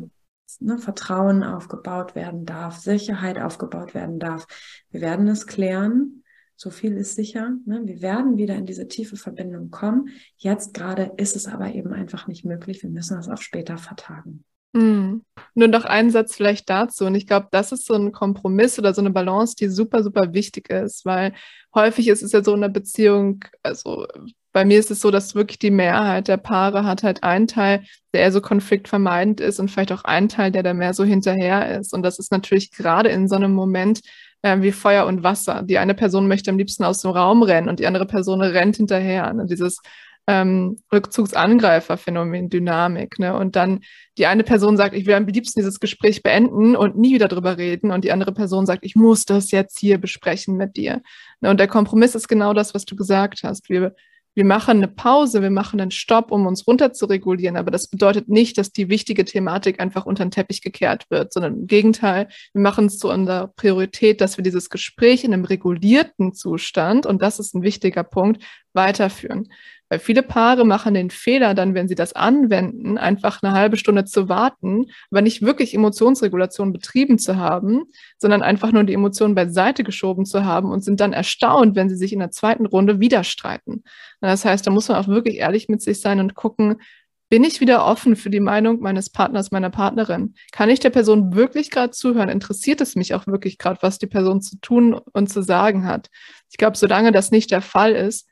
ne, Vertrauen aufgebaut werden darf, Sicherheit aufgebaut werden darf. Wir werden es klären. So viel ist sicher. Ne? Wir werden wieder in diese tiefe Verbindung kommen. Jetzt gerade ist es aber eben einfach nicht möglich. Wir müssen es auf später vertagen. Mhm. Nur noch einen Satz vielleicht dazu. Und ich glaube, das ist so ein Kompromiss oder so eine Balance, die super, super wichtig ist, weil häufig ist es ja so in einer Beziehung, also bei mir ist es so, dass wirklich die Mehrheit der Paare hat halt einen Teil, der eher so konfliktvermeidend ist und vielleicht auch einen Teil, der da mehr so hinterher ist. Und das ist natürlich gerade in so einem Moment äh, wie Feuer und Wasser. Die eine Person möchte am liebsten aus dem Raum rennen und die andere Person rennt hinterher. Und dieses ähm, Rückzugsangreifer-Phänomen, Dynamik. Ne? Und dann die eine Person sagt, ich will am liebsten dieses Gespräch beenden und nie wieder drüber reden. Und die andere Person sagt, ich muss das jetzt hier besprechen mit dir. Ne? Und der Kompromiss ist genau das, was du gesagt hast. Wir, wir machen eine Pause, wir machen einen Stopp, um uns runter zu regulieren. Aber das bedeutet nicht, dass die wichtige Thematik einfach unter den Teppich gekehrt wird, sondern im Gegenteil, wir machen es zu unserer Priorität, dass wir dieses Gespräch in einem regulierten Zustand, und das ist ein wichtiger Punkt, weiterführen. Weil viele Paare machen den Fehler dann, wenn sie das anwenden, einfach eine halbe Stunde zu warten, aber nicht wirklich Emotionsregulation betrieben zu haben, sondern einfach nur die Emotionen beiseite geschoben zu haben und sind dann erstaunt, wenn sie sich in der zweiten Runde wieder streiten. Das heißt, da muss man auch wirklich ehrlich mit sich sein und gucken, bin ich wieder offen für die Meinung meines Partners, meiner Partnerin? Kann ich der Person wirklich gerade zuhören? Interessiert es mich auch wirklich gerade, was die Person zu tun und zu sagen hat? Ich glaube, solange das nicht der Fall ist,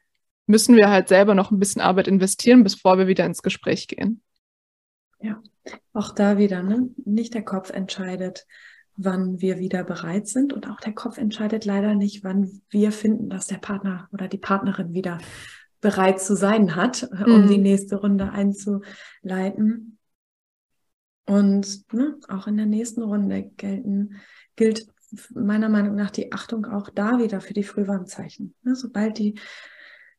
müssen wir halt selber noch ein bisschen Arbeit investieren, bevor wir wieder ins Gespräch gehen. Ja, auch da wieder, ne? Nicht der Kopf entscheidet, wann wir wieder bereit sind und auch der Kopf entscheidet leider nicht, wann wir finden, dass der Partner oder die Partnerin wieder bereit zu sein hat, um mhm. die nächste Runde einzuleiten. Und ne, auch in der nächsten Runde gelten, gilt meiner Meinung nach die Achtung auch da wieder für die Frühwarnzeichen. Ne, sobald die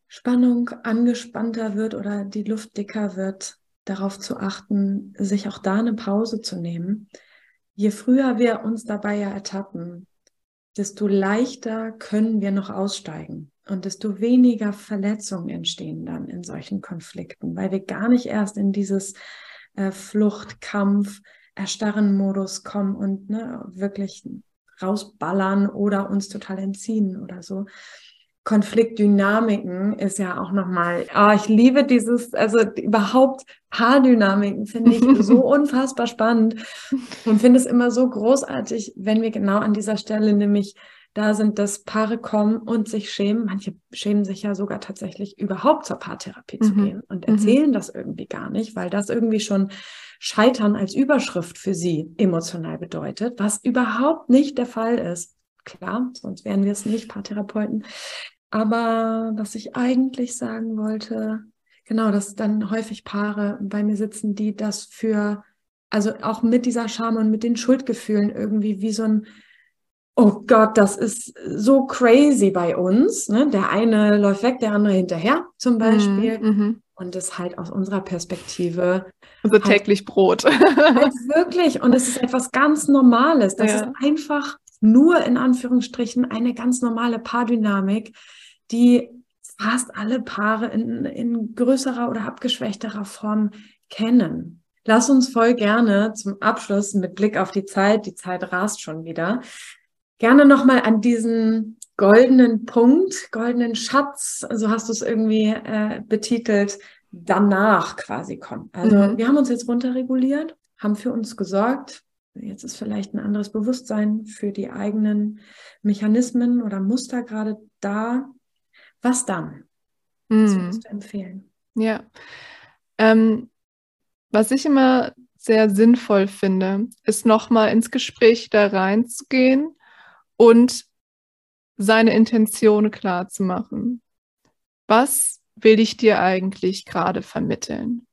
Spannung angespannter wird oder die Luft dicker wird, darauf zu achten, sich auch da eine Pause zu nehmen. Je früher wir uns dabei ja ertappen, desto leichter können wir noch aussteigen und desto weniger Verletzungen entstehen dann in solchen Konflikten, weil wir gar nicht erst in dieses äh, Flucht, Kampf, Erstarren Modus kommen und ne, wirklich rausballern oder uns total entziehen oder so, Konfliktdynamiken ist ja auch nochmal, oh, ich liebe dieses, also überhaupt Paardynamiken finde ich so unfassbar spannend und finde es immer so großartig, wenn wir genau an dieser Stelle nämlich da sind, dass Paare kommen und sich schämen. Manche schämen sich ja sogar tatsächlich überhaupt zur Paartherapie mhm. zu gehen und mhm. erzählen mhm. das irgendwie gar nicht, weil das irgendwie schon Scheitern als Überschrift für sie emotional bedeutet, was überhaupt nicht der Fall ist. Klar, sonst wären wir es nicht, Paartherapeuten. Aber was ich eigentlich sagen wollte, genau, dass dann häufig Paare bei mir sitzen, die das für, also auch mit dieser Scham und mit den Schuldgefühlen irgendwie wie so ein, oh Gott, das ist so crazy bei uns. Ne? Der eine läuft weg, der andere hinterher zum Beispiel. Mhm, mhm. und das halt aus unserer Perspektive. Also halt, täglich Brot. halt wirklich. Und es ist etwas ganz Normales. Das ja. ist einfach nur in Anführungsstrichen eine ganz normale Paardynamik, die fast alle Paare in, in größerer oder abgeschwächterer Form kennen. Lass uns voll gerne zum Abschluss mit Blick auf die Zeit, die Zeit rast schon wieder, gerne nochmal an diesen goldenen Punkt, goldenen Schatz, so hast du es irgendwie äh, betitelt, danach quasi kommen. Also mhm. wir haben uns jetzt runterreguliert, haben für uns gesorgt. Jetzt ist vielleicht ein anderes Bewusstsein für die eigenen Mechanismen oder Muster gerade da. Was dann? Was mhm. würdest du empfehlen? Ja. Ähm, was ich immer sehr sinnvoll finde, ist nochmal ins Gespräch da reinzugehen und seine Intention klar zu machen. Was will ich dir eigentlich gerade vermitteln?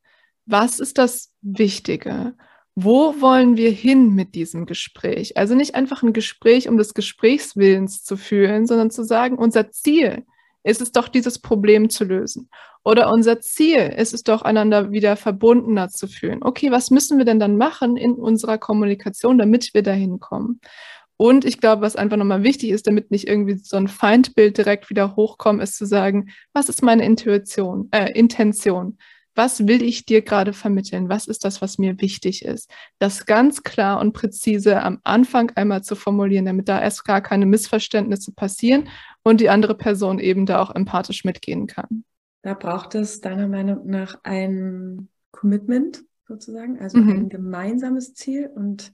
Was ist das Wichtige? Wo wollen wir hin mit diesem Gespräch? Also nicht einfach ein Gespräch um des Gesprächswillens zu führen, sondern zu sagen, unser Ziel ist es doch, dieses Problem zu lösen. Oder unser Ziel ist es doch, einander wieder verbundener zu fühlen. Okay, was müssen wir denn dann machen in unserer Kommunikation, damit wir dahin kommen? Und ich glaube, was einfach nochmal wichtig ist, damit nicht irgendwie so ein Feindbild direkt wieder hochkommt, ist zu sagen, was ist meine Intuition, äh, Intention? Was will ich dir gerade vermitteln? Was ist das, was mir wichtig ist? Das ganz klar und präzise am Anfang einmal zu formulieren, damit da erst gar keine Missverständnisse passieren und die andere Person eben da auch empathisch mitgehen kann. Da braucht es deiner Meinung nach ein Commitment sozusagen, also mhm. ein gemeinsames Ziel und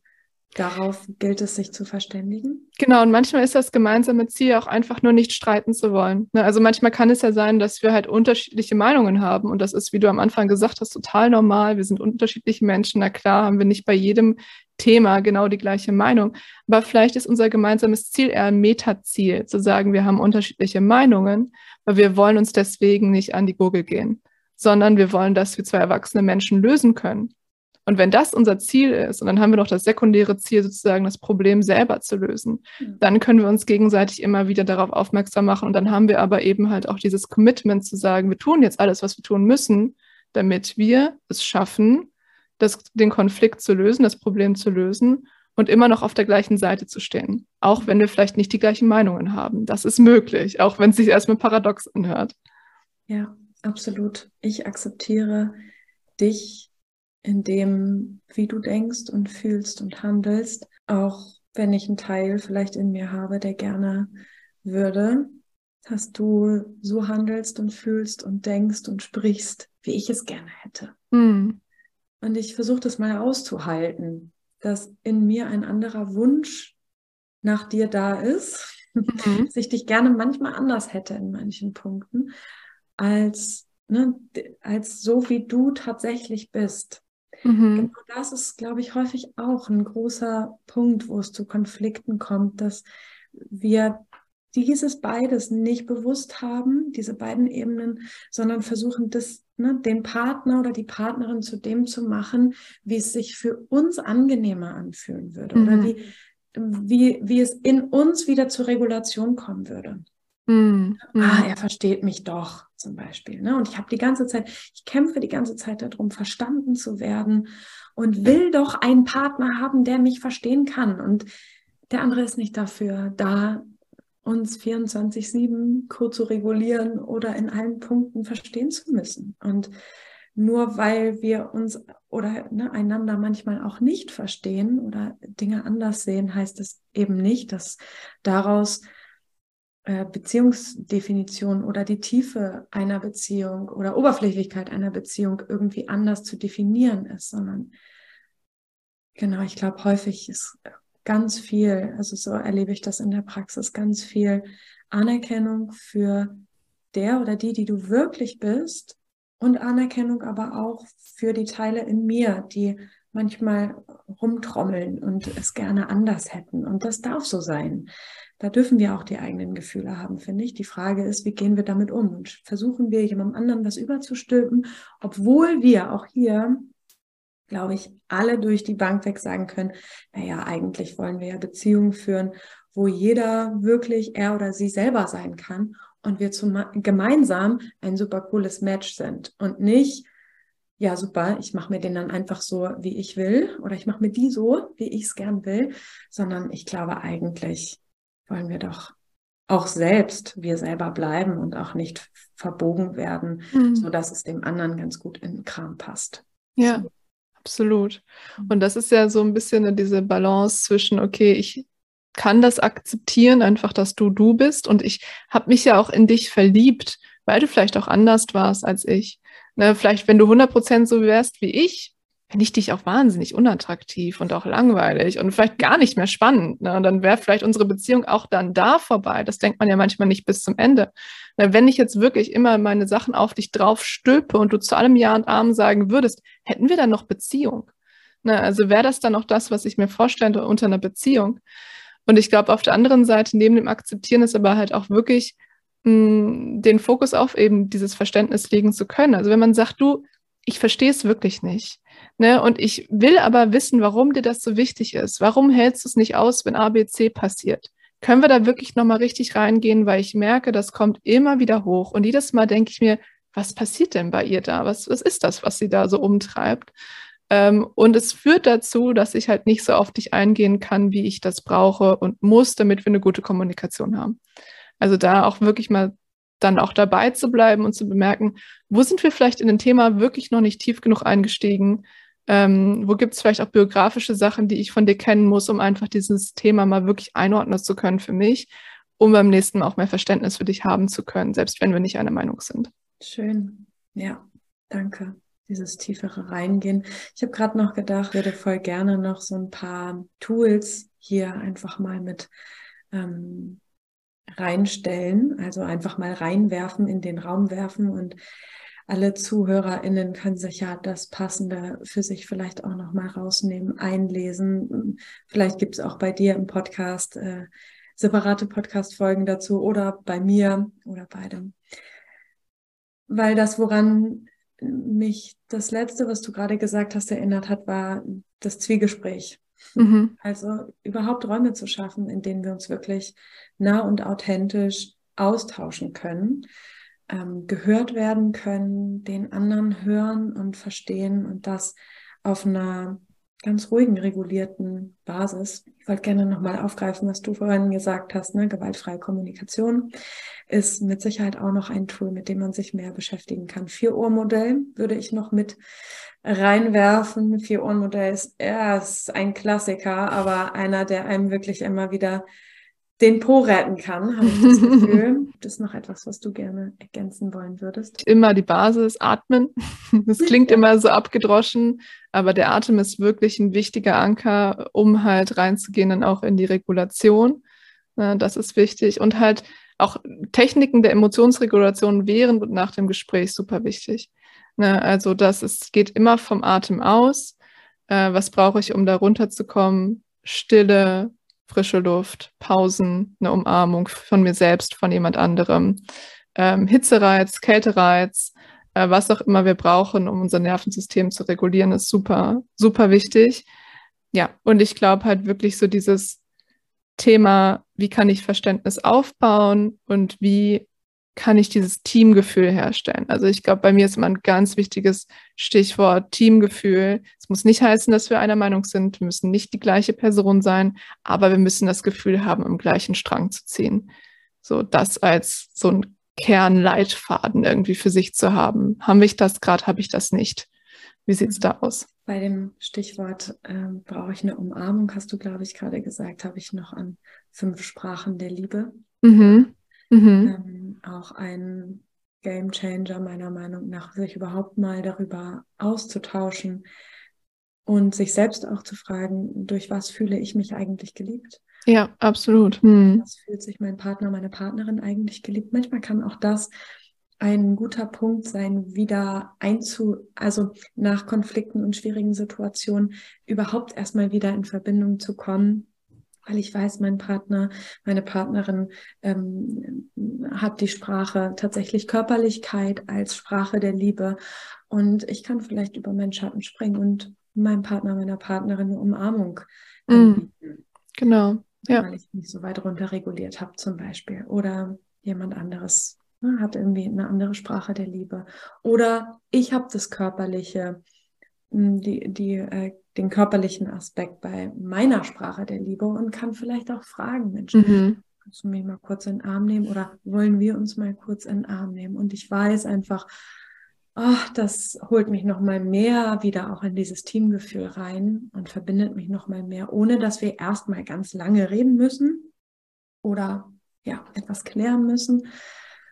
Darauf gilt es, sich zu verständigen. Genau, und manchmal ist das gemeinsame Ziel auch einfach nur nicht streiten zu wollen. Ne? Also manchmal kann es ja sein, dass wir halt unterschiedliche Meinungen haben. Und das ist, wie du am Anfang gesagt hast, total normal. Wir sind unterschiedliche Menschen. Na klar, haben wir nicht bei jedem Thema genau die gleiche Meinung. Aber vielleicht ist unser gemeinsames Ziel eher ein Metaziel, zu sagen, wir haben unterschiedliche Meinungen, aber wir wollen uns deswegen nicht an die Gurgel gehen, sondern wir wollen, dass wir zwei erwachsene Menschen lösen können. Und wenn das unser Ziel ist, und dann haben wir noch das sekundäre Ziel, sozusagen das Problem selber zu lösen, mhm. dann können wir uns gegenseitig immer wieder darauf aufmerksam machen. Und dann haben wir aber eben halt auch dieses Commitment zu sagen, wir tun jetzt alles, was wir tun müssen, damit wir es schaffen, das, den Konflikt zu lösen, das Problem zu lösen und immer noch auf der gleichen Seite zu stehen. Auch wenn wir vielleicht nicht die gleichen Meinungen haben. Das ist möglich, auch wenn es sich erstmal paradox anhört. Ja, absolut. Ich akzeptiere dich in dem, wie du denkst und fühlst und handelst, auch wenn ich einen Teil vielleicht in mir habe, der gerne würde, dass du so handelst und fühlst und denkst und sprichst, wie ich es gerne hätte. Mhm. Und ich versuche das mal auszuhalten, dass in mir ein anderer Wunsch nach dir da ist, mhm. dass ich dich gerne manchmal anders hätte in manchen Punkten, als, ne, als so wie du tatsächlich bist. Mhm. Genau das ist, glaube ich, häufig auch ein großer Punkt, wo es zu Konflikten kommt, dass wir dieses beides nicht bewusst haben, diese beiden Ebenen, sondern versuchen, das, ne, den Partner oder die Partnerin zu dem zu machen, wie es sich für uns angenehmer anfühlen würde mhm. oder wie, wie, wie es in uns wieder zur Regulation kommen würde. Mhm. Ah, er versteht mich doch zum Beispiel. Ne? Und ich habe die ganze Zeit, ich kämpfe die ganze Zeit darum, verstanden zu werden und will doch einen Partner haben, der mich verstehen kann. Und der andere ist nicht dafür da, uns 24-7 kurz zu regulieren oder in allen Punkten verstehen zu müssen. Und nur weil wir uns oder ne, einander manchmal auch nicht verstehen oder Dinge anders sehen, heißt es eben nicht, dass daraus äh, Beziehungsdefinition oder die Tiefe einer Beziehung oder Oberflächlichkeit einer Beziehung irgendwie anders zu definieren ist, sondern genau, ich glaube, häufig ist ganz viel, also so erlebe ich das in der Praxis, ganz viel Anerkennung für der oder die, die du wirklich bist und Anerkennung aber auch für die Teile in mir, die manchmal rumtrommeln und es gerne anders hätten. Und das darf so sein. Da dürfen wir auch die eigenen Gefühle haben, finde ich. Die Frage ist, wie gehen wir damit um? Und versuchen wir jemandem anderen was überzustülpen, obwohl wir auch hier, glaube ich, alle durch die Bank weg sagen können, naja, eigentlich wollen wir ja Beziehungen führen, wo jeder wirklich er oder sie selber sein kann und wir zum, gemeinsam ein super cooles Match sind und nicht, ja super, ich mache mir den dann einfach so, wie ich will oder ich mache mir die so, wie ich es gern will, sondern ich glaube eigentlich wollen wir doch auch selbst wir selber bleiben und auch nicht verbogen werden, mhm. so dass es dem anderen ganz gut in den Kram passt. Ja, so. Absolut. Und das ist ja so ein bisschen diese Balance zwischen, okay, ich kann das akzeptieren, einfach, dass du du bist und ich habe mich ja auch in dich verliebt, weil du vielleicht auch anders warst als ich. Ne, vielleicht, wenn du 100% so wärst wie ich, fände ich dich auch wahnsinnig unattraktiv und auch langweilig und vielleicht gar nicht mehr spannend. Ne? Und dann wäre vielleicht unsere Beziehung auch dann da vorbei. Das denkt man ja manchmal nicht bis zum Ende. Ne, wenn ich jetzt wirklich immer meine Sachen auf dich drauf stülpe und du zu allem Ja und Arm sagen würdest, hätten wir dann noch Beziehung? Ne? Also wäre das dann auch das, was ich mir vorstelle unter einer Beziehung? Und ich glaube, auf der anderen Seite, neben dem Akzeptieren, ist aber halt auch wirklich mh, hm, den Fokus auf eben dieses Verständnis legen zu können. Also wenn man sagt, du, ich verstehe es wirklich nicht Ne? Und ich will aber wissen, warum dir das so wichtig ist. Warum hältst du es nicht aus, wenn ABC passiert? Können wir da wirklich nochmal richtig reingehen, weil ich merke, das kommt immer wieder hoch. Und jedes Mal denke ich mir, was passiert denn bei ihr da? Was, was ist das, was sie da so umtreibt? Ähm, und es führt dazu, dass ich halt nicht so auf dich eingehen kann, wie ich das brauche und muss, damit wir eine gute Kommunikation haben. Also da auch wirklich mal dann auch dabei zu bleiben und zu bemerken, wo sind wir vielleicht in ein Thema wirklich noch nicht tief genug eingestiegen? Ähm, wo gibt es vielleicht auch biografische Sachen, die ich von dir kennen muss, um einfach dieses Thema mal wirklich einordnen zu können für mich, um beim nächsten Mal auch mehr Verständnis für dich haben zu können, selbst wenn wir nicht einer Meinung sind. Schön. Ja, danke. Dieses tiefere Reingehen. Ich habe gerade noch gedacht, würde voll gerne noch so ein paar Tools hier einfach mal mit ähm, reinstellen, also einfach mal reinwerfen, in den Raum werfen und alle ZuhörerInnen können sich ja das Passende für sich vielleicht auch nochmal rausnehmen, einlesen. Vielleicht gibt es auch bei dir im Podcast äh, separate Podcast-Folgen dazu oder bei mir oder beidem. Weil das, woran mich das Letzte, was du gerade gesagt hast, erinnert hat, war das Zwiegespräch. Mhm. Also überhaupt Räume zu schaffen, in denen wir uns wirklich nah und authentisch austauschen können ähm, gehört werden können, den anderen hören und verstehen und das auf einer ganz ruhigen, regulierten Basis. Ich wollte gerne nochmal aufgreifen, was du vorhin gesagt hast, ne? gewaltfreie Kommunikation ist mit Sicherheit auch noch ein Tool, mit dem man sich mehr beschäftigen kann. Vier-Uhr-Modell würde ich noch mit reinwerfen. Vier-Uhr-Modell ist, ja, ist ein Klassiker, aber einer, der einem wirklich immer wieder den Po retten kann, habe ich das Gefühl. Gibt es noch etwas, was du gerne ergänzen wollen würdest? Immer die Basis, atmen. Das klingt immer so abgedroschen, aber der Atem ist wirklich ein wichtiger Anker, um halt reinzugehen dann auch in die Regulation. Das ist wichtig. Und halt auch Techniken der Emotionsregulation während und nach dem Gespräch super wichtig. Also das ist, geht immer vom Atem aus. Äh, was brauche ich, um da runterzukommen? Stille, frische Luft, Pausen, eine Umarmung von mir selbst, von jemand anderem, ähm, Hitzereiz, Kältereiz, äh, was auch immer wir brauchen, um unser Nervensystem zu regulieren, ist super, super wichtig. Ja, und ich glaube halt wirklich so dieses Thema, wie kann ich Verständnis aufbauen und wie kann ich dieses Teamgefühl herstellen. Also ich glaube, bei mir ist immer ein ganz wichtiges Stichwort Teamgefühl. Es muss nicht heißen, dass wir einer Meinung sind. Wir müssen nicht die gleiche Person sein, aber wir müssen das Gefühl haben, im gleichen Strang zu ziehen. So das als so ein Kernleitfaden irgendwie für sich zu haben. Haben wir das gerade, habe ich das nicht? Wie sieht es da aus? Bei dem Stichwort ähm, brauche ich eine Umarmung, hast du, glaube ich, gerade gesagt, habe ich noch an fünf Sprachen der Liebe. Mhm. Mhm. Ähm, auch ein Game Changer meiner Meinung nach, sich überhaupt mal darüber auszutauschen, und sich selbst auch zu fragen, durch was fühle ich mich eigentlich geliebt? Ja, absolut. Hm. Was fühlt sich mein Partner, meine Partnerin eigentlich geliebt? Manchmal kann auch das ein guter Punkt sein, wieder einzu, also nach Konflikten und schwierigen Situationen überhaupt erstmal wieder in Verbindung zu kommen weil ich weiß, mein Partner, meine Partnerin ähm, hat die Sprache tatsächlich Körperlichkeit als Sprache der Liebe. Und ich kann vielleicht über meinen Schatten springen und meinem Partner, meiner Partnerin eine Umarmung mm, genau, ja. weil ich mich so weit runter reguliert habe zum Beispiel. Oder jemand anderes ne, hat irgendwie eine andere Sprache der Liebe. Oder ich habe das körperliche die, die äh, den körperlichen Aspekt bei meiner Sprache der Liebe und kann vielleicht auch fragen, Mensch, mhm. kannst du mich mal kurz in den Arm nehmen oder wollen wir uns mal kurz in den Arm nehmen? Und ich weiß einfach, ach, das holt mich noch mal mehr wieder auch in dieses Teamgefühl rein und verbindet mich noch mal mehr, ohne dass wir erstmal ganz lange reden müssen oder ja, etwas klären müssen,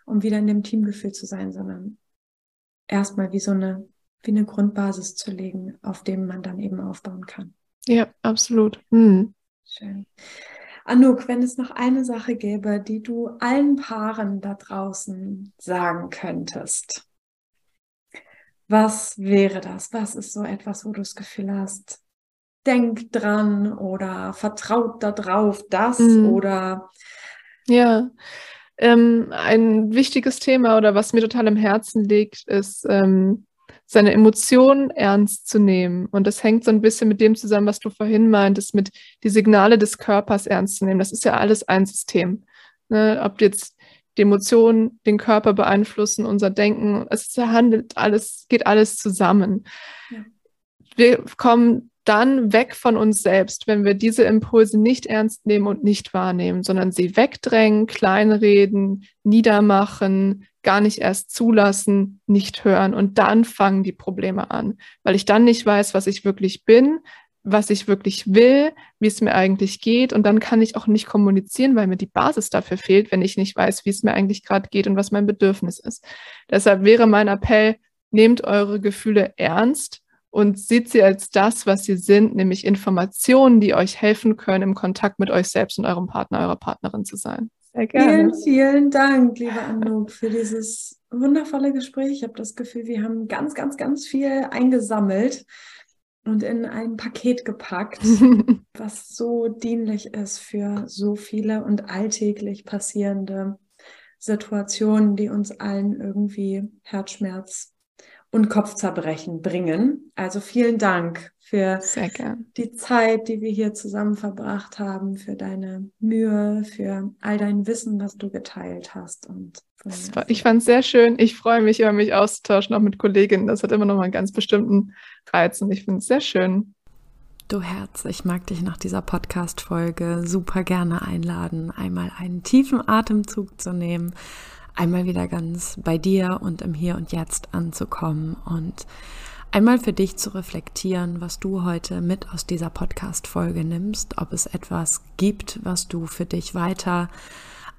um wieder in dem Teamgefühl zu sein, sondern erstmal wie so eine wie eine Grundbasis zu legen, auf dem man dann eben aufbauen kann. Ja, absolut. Hm. Schön. Anouk, wenn es noch eine Sache gäbe, die du allen Paaren da draußen sagen könntest, was wäre das? Was ist so etwas, wo du das Gefühl hast, denk dran oder vertraut darauf, das mhm. oder ja. Ähm, ein wichtiges Thema oder was mir total im Herzen liegt, ist ähm, seine Emotionen ernst zu nehmen. Und das hängt so ein bisschen mit dem zusammen, was du vorhin meintest, mit die Signale des Körpers ernst zu nehmen. Das ist ja alles ein System. Ne? Ob jetzt die Emotionen den Körper beeinflussen, unser Denken, es handelt alles, geht alles zusammen. Ja. Wir kommen dann weg von uns selbst, wenn wir diese Impulse nicht ernst nehmen und nicht wahrnehmen, sondern sie wegdrängen, kleinreden, niedermachen, gar nicht erst zulassen, nicht hören. Und dann fangen die Probleme an, weil ich dann nicht weiß, was ich wirklich bin, was ich wirklich will, wie es mir eigentlich geht. Und dann kann ich auch nicht kommunizieren, weil mir die Basis dafür fehlt, wenn ich nicht weiß, wie es mir eigentlich gerade geht und was mein Bedürfnis ist. Deshalb wäre mein Appell, nehmt eure Gefühle ernst und seht sie als das, was sie sind, nämlich Informationen, die euch helfen können, im Kontakt mit euch selbst und eurem Partner, eurer Partnerin zu sein. Sehr gerne. Vielen, vielen Dank, liebe Anouk, für dieses wundervolle Gespräch. Ich habe das Gefühl, wir haben ganz, ganz, ganz viel eingesammelt und in ein Paket gepackt, was so dienlich ist für so viele und alltäglich passierende Situationen, die uns allen irgendwie Herzschmerz und Kopfzerbrechen bringen. Also vielen Dank für die Zeit, die wir hier zusammen verbracht haben, für deine Mühe, für all dein Wissen, was du geteilt hast. Und war, ich fand es sehr schön. Ich freue mich über mich auszutauschen, auch mit Kolleginnen. Das hat immer noch mal einen ganz bestimmten Reiz und ich finde es sehr schön. Du Herz, ich mag dich nach dieser Podcast-Folge super gerne einladen, einmal einen tiefen Atemzug zu nehmen einmal wieder ganz bei dir und im Hier und Jetzt anzukommen und einmal für dich zu reflektieren, was du heute mit aus dieser Podcast-Folge nimmst, ob es etwas gibt, was du für dich weiter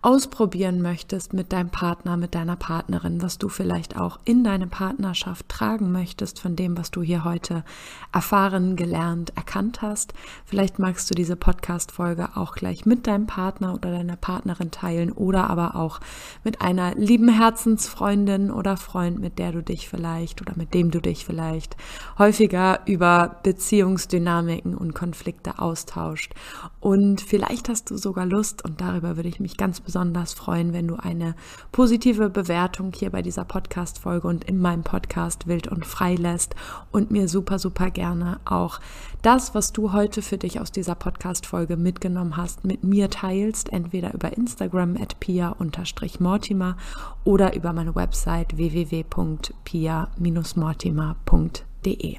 ausprobieren möchtest mit deinem Partner, mit deiner Partnerin, was du vielleicht auch in deine Partnerschaft tragen möchtest von dem, was du hier heute erfahren, gelernt, erkannt hast. Vielleicht magst du diese Podcast-Folge auch gleich mit deinem Partner oder deiner Partnerin teilen oder aber auch mit einer lieben Herzensfreundin oder Freund, mit der du dich vielleicht oder mit dem du dich vielleicht häufiger über Beziehungsdynamiken und Konflikte austauscht. Und vielleicht hast du sogar Lust, und darüber würde ich mich ganz besonders besonders freuen, wenn du eine positive Bewertung hier bei dieser Podcast-Folge und in meinem Podcast wild und frei lässt und mir super, super gerne auch das, was du heute für dich aus dieser Podcast-Folge mitgenommen hast, mit mir teilst, entweder über Instagram at pia-mortimer oder über meine Website www.pia-mortimer.de.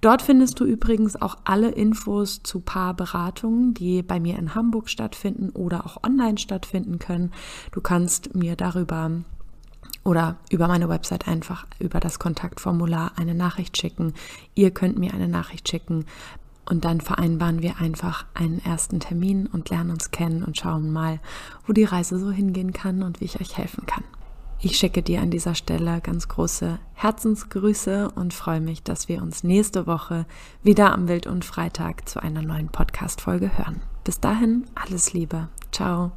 Dort findest du übrigens auch alle Infos zu Paarberatungen, die bei mir in Hamburg stattfinden oder auch online stattfinden können. Du kannst mir darüber oder über meine Website einfach über das Kontaktformular eine Nachricht schicken. Ihr könnt mir eine Nachricht schicken und dann vereinbaren wir einfach einen ersten Termin und lernen uns kennen und schauen mal, wo die Reise so hingehen kann und wie ich euch helfen kann. Ich schicke dir an dieser Stelle ganz große Herzensgrüße und freue mich, dass wir uns nächste Woche wieder am Wild und Freitag zu einer neuen Podcast-Folge hören. Bis dahin, alles Liebe. Ciao.